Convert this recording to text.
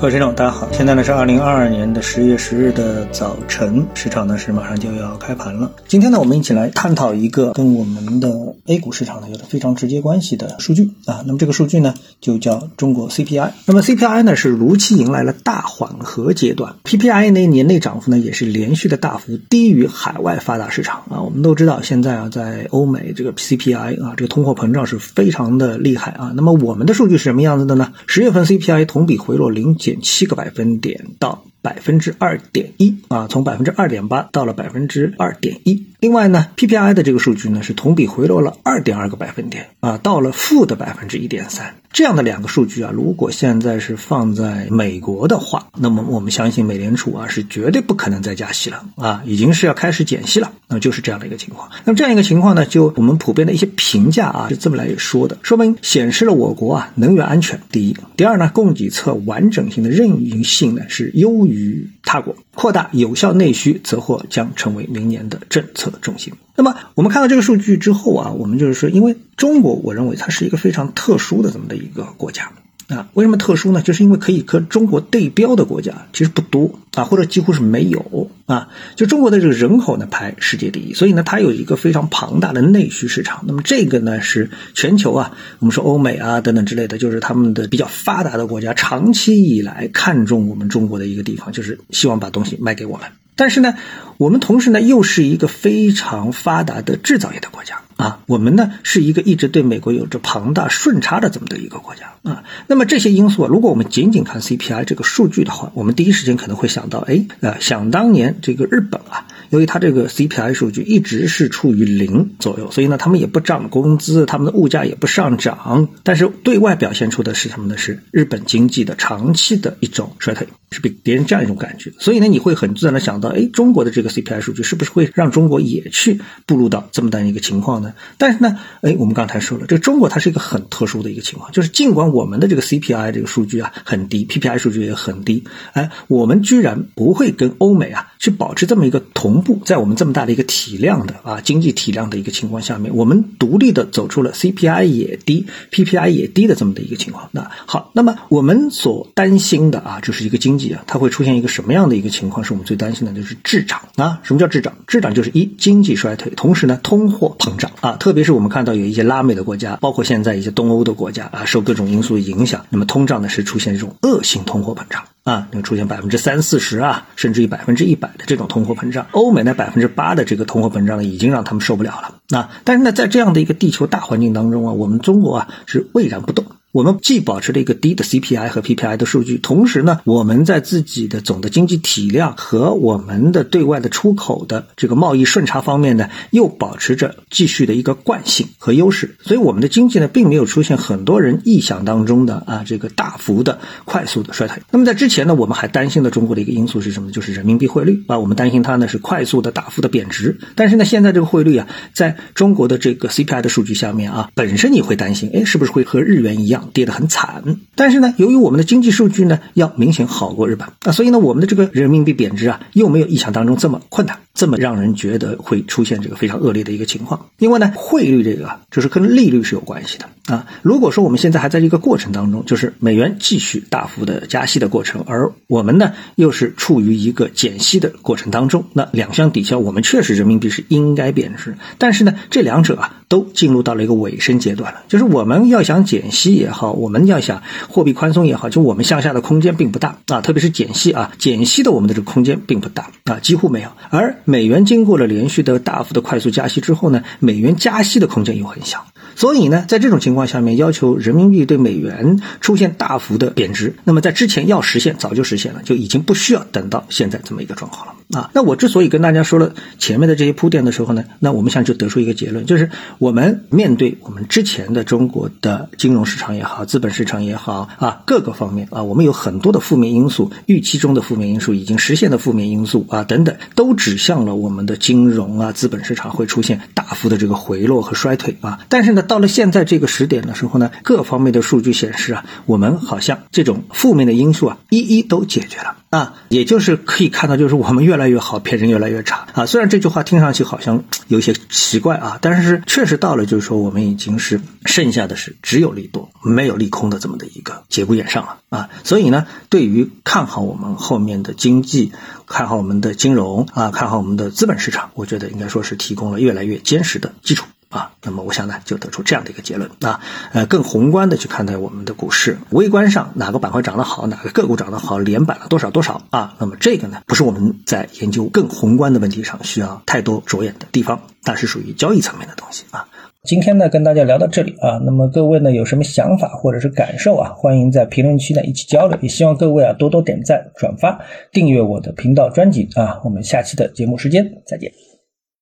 各位听众，大家好，现在呢是二零二二年的十月十日的早晨，市场呢是马上就要开盘了。今天呢，我们一起来探讨一个跟我们的 A 股市场呢有着非常直接关系的数据啊。那么这个数据呢就叫中国 CPI。那么 CPI 呢是如期迎来了大缓和阶段，PPI 呢年内涨幅呢也是连续的大幅低于海外发达市场啊。我们都知道现在啊在欧美这个 CPI 啊这个通货膨胀是非常的厉害啊。那么我们的数据是什么样子的呢？十月份 CPI 同比回落零点七个百分点到百分之二点一啊，从百分之二点八到了百分之二点一。另外呢，PPI 的这个数据呢是同比回落了二点二个百分点啊，到了负的百分之一点三。这样的两个数据啊，如果现在是放在美国的话，那么我们相信美联储啊是绝对不可能再加息了啊，已经是要开始减息了。那就是这样的一个情况。那么这样一个情况呢，就我们普遍的一些评价啊是这么来说的，说明显示了我国啊能源安全第一，第二呢供给侧完整性的韧运性呢是优于跨国，扩大有效内需则或将成为明年的政策重心。那么我们看到这个数据之后啊，我们就是说，因为中国，我认为它是一个非常特殊的这么的一个国家啊。为什么特殊呢？就是因为可以和中国对标的国家其实不多啊，或者几乎是没有啊。就中国的这个人口呢排世界第一，所以呢它有一个非常庞大的内需市场。那么这个呢是全球啊，我们说欧美啊等等之类的，就是他们的比较发达的国家长期以来看中我们中国的一个地方，就是希望把东西卖给我们。但是呢，我们同时呢又是一个非常发达的制造业的国家啊，我们呢是一个一直对美国有着庞大顺差的这么的一个国家啊。那么这些因素啊，如果我们仅仅看 CPI 这个数据的话，我们第一时间可能会想到，哎，呃，想当年这个日本啊，由于它这个 CPI 数据一直是处于零左右，所以呢，他们也不涨工资，他们的物价也不上涨，但是对外表现出的是什么呢？是日本经济的长期的一种衰退，是被别人这样一种感觉。所以呢，你会很自然的想到，哎，中国的这个 CPI 数据是不是会让中国也去步入到这么大一个情况呢？但是呢，哎，我们刚才说了，这个中国它是一个很特殊的一个情况，就是尽管我们的这个 CPI 这个数据啊很低，PPI 数据也很低，哎，我们居然不会跟欧美啊去保持这么一个同步，在我们这么大的一个体量的啊经济体量的一个情况下面，我们独立的走出了 CPI 也低，PPI 也低的这么的一个情况。那好，那么我们所担心的啊，就是一个经济啊，它会出现一个什么样的一个情况？是我们最担心的，就是滞涨啊。什么叫滞涨？滞涨就是一经济衰退，同时呢通货膨胀啊。特别是我们看到有一些拉美的国家，包括现在一些东欧的国家啊，受各种因素影响，那么通胀呢是出现这种恶性通货膨胀啊，能出现百分之三四十啊，甚至于百分之一百的这种通货膨胀。欧美那百分之八的这个通货膨胀呢，已经让他们受不了了。那但是呢，在这样的一个地球大环境当中啊，我们中国啊是巍然不动。我们既保持了一个低的 CPI 和 PPI 的数据，同时呢，我们在自己的总的经济体量和我们的对外的出口的这个贸易顺差方面呢，又保持着继续的一个惯性和优势。所以我们的经济呢，并没有出现很多人臆想当中的啊这个大幅的快速的衰退。那么在之前呢，我们还担心的中国的一个因素是什么？就是人民币汇率啊，我们担心它呢是快速的大幅的贬值。但是呢，现在这个汇率啊，在中国的这个 CPI 的数据下面啊，本身你会担心，哎，是不是会和日元一样？跌得很惨，但是呢，由于我们的经济数据呢要明显好过日本啊，所以呢，我们的这个人民币贬值啊，又没有意想当中这么困难，这么让人觉得会出现这个非常恶劣的一个情况。另外呢，汇率这个就是跟利率是有关系的啊。如果说我们现在还在一个过程当中，就是美元继续大幅的加息的过程，而我们呢又是处于一个减息的过程当中，那两相抵消，我们确实人民币是应该贬值，但是呢，这两者啊都进入到了一个尾声阶段了，就是我们要想减息也好，我们要想货币宽松也好，就我们向下的空间并不大啊，特别是减息啊，减息的我们的这个空间并不大啊，几乎没有。而美元经过了连续的大幅的快速加息之后呢，美元加息的空间又很小。所以呢，在这种情况下面，要求人民币对美元出现大幅的贬值，那么在之前要实现早就实现了，就已经不需要等到现在这么一个状况了啊。那我之所以跟大家说了前面的这些铺垫的时候呢，那我们现在就得出一个结论，就是我们面对我们之前的中国的金融市场也好，资本市场也好啊，各个方面啊，我们有很多的负面因素，预期中的负面因素，已经实现的负面因素啊等等，都指向了我们的金融啊资本市场会出现大幅的这个回落和衰退啊。但是呢，到了现在这个时点的时候呢，各方面的数据显示啊，我们好像这种负面的因素啊，一一都解决了啊，也就是可以看到，就是我们越来越好，别人越来越差啊。虽然这句话听上去好像有些奇怪啊，但是确实到了就是说我们已经是剩下的是只有利多没有利空的这么的一个节骨眼上了啊。所以呢，对于看好我们后面的经济。看好我们的金融啊，看好我们的资本市场，我觉得应该说是提供了越来越坚实的基础啊。那么我想呢，就得出这样的一个结论啊。呃，更宏观的去看待我们的股市，微观上哪个板块涨得好，哪个个股涨得好，连板了多少多少啊。那么这个呢，不是我们在研究更宏观的问题上需要太多着眼的地方，那是属于交易层面的东西啊。今天呢，跟大家聊到这里啊，那么各位呢有什么想法或者是感受啊，欢迎在评论区呢一起交流，也希望各位啊多多点赞、转发、订阅我的频道专辑啊，我们下期的节目时间再见。